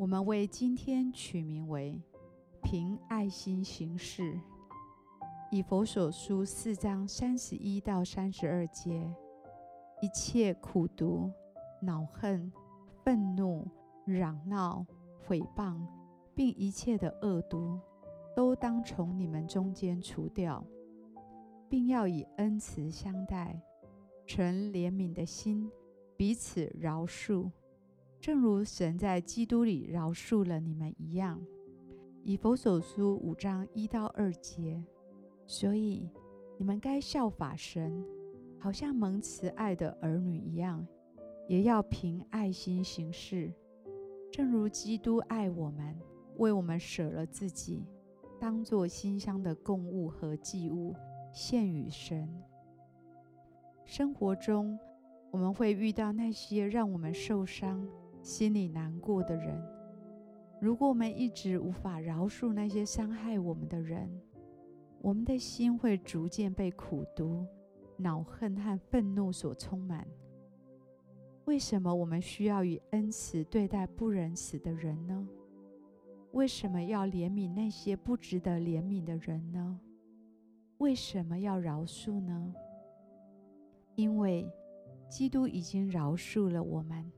我们为今天取名为“凭爱心行事”。以佛所书四章三十一到三十二节，一切苦毒、恼恨、愤怒、嚷闹、诽谤，并一切的恶毒，都当从你们中间除掉，并要以恩慈相待，存怜悯的心，彼此饶恕。正如神在基督里饶恕了你们一样，以弗所书五章一到二节。所以你们该效法神，好像蒙慈爱的儿女一样，也要凭爱心行事，正如基督爱我们，为我们舍了自己，当作馨香的供物和祭物献与神。生活中，我们会遇到那些让我们受伤，心里难过的人，如果我们一直无法饶恕那些伤害我们的人，我们的心会逐渐被苦毒、恼恨和愤怒所充满。为什么我们需要以恩慈对待不仁慈的人呢？为什么要怜悯那些不值得怜悯的人呢？为什么要饶恕呢？因为基督已经饶恕了我们。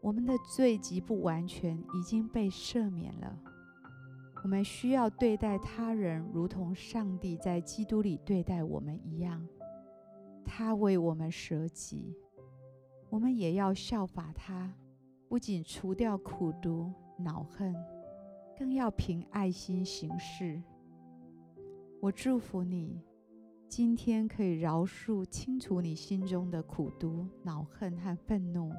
我们的罪极不完全已经被赦免了。我们需要对待他人，如同上帝在基督里对待我们一样。他为我们舍己，我们也要效法他，不仅除掉苦毒、恼恨，更要凭爱心行事。我祝福你，今天可以饶恕、清除你心中的苦毒、恼恨和愤怒。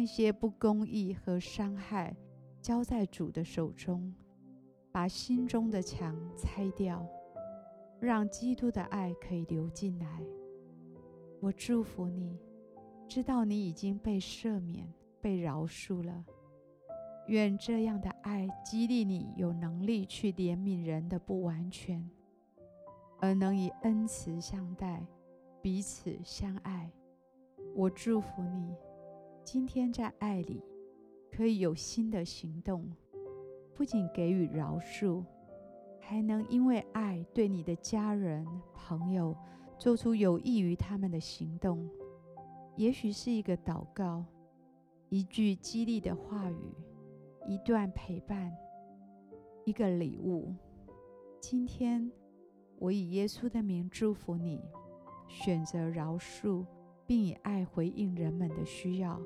那些不公义和伤害交在主的手中，把心中的墙拆掉，让基督的爱可以流进来。我祝福你，知道你已经被赦免、被饶恕了。愿这样的爱激励你，有能力去怜悯人的不完全，而能以恩慈相待，彼此相爱。我祝福你。今天在爱里可以有新的行动，不仅给予饶恕，还能因为爱对你的家人、朋友做出有益于他们的行动。也许是一个祷告，一句激励的话语，一段陪伴，一个礼物。今天我以耶稣的名祝福你，选择饶恕，并以爱回应人们的需要。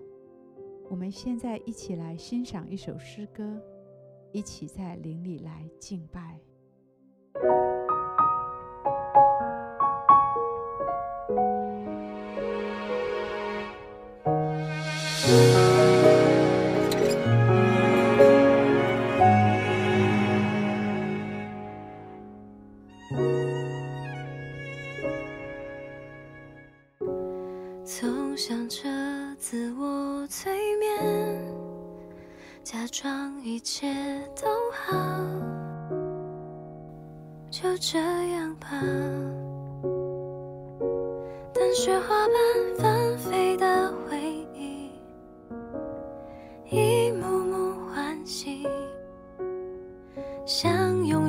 我们现在一起来欣赏一首诗歌，一起在灵里来敬拜。假装一切都好，就这样吧。但雪花般纷飞的回忆，一幕幕欢喜，相拥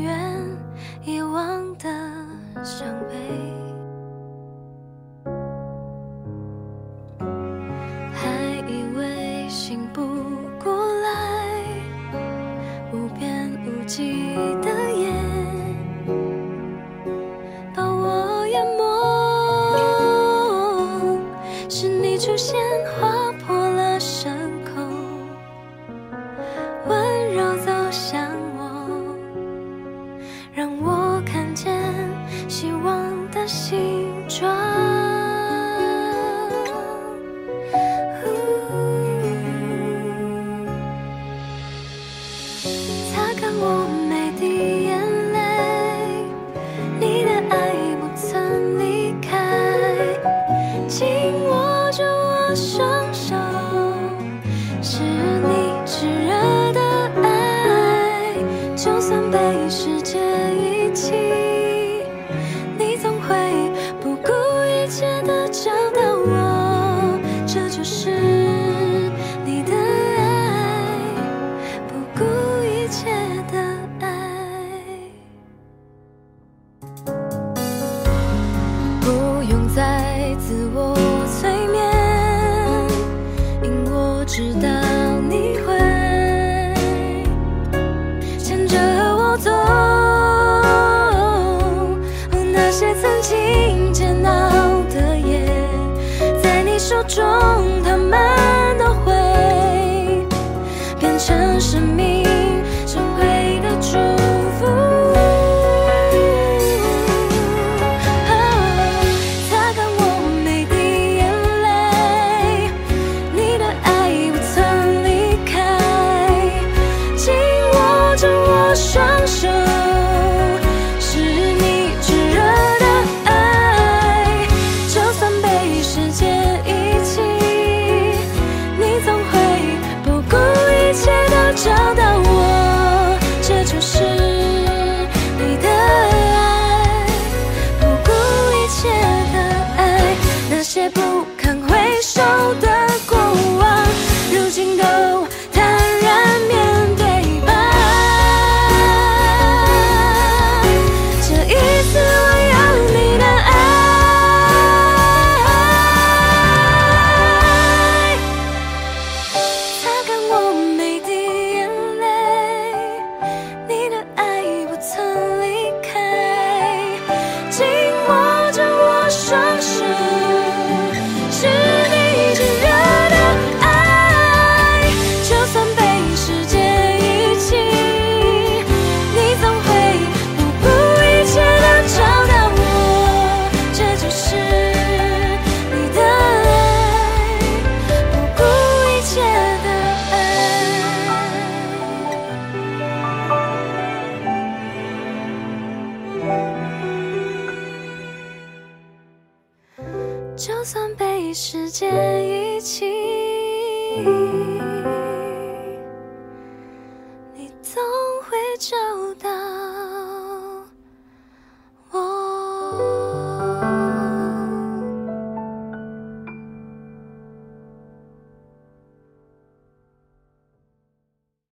我没滴眼泪你的爱不曾离开紧握住我双手是你炙热的爱就算被世界中他们都会变成生命找到时间一起。你总会找到。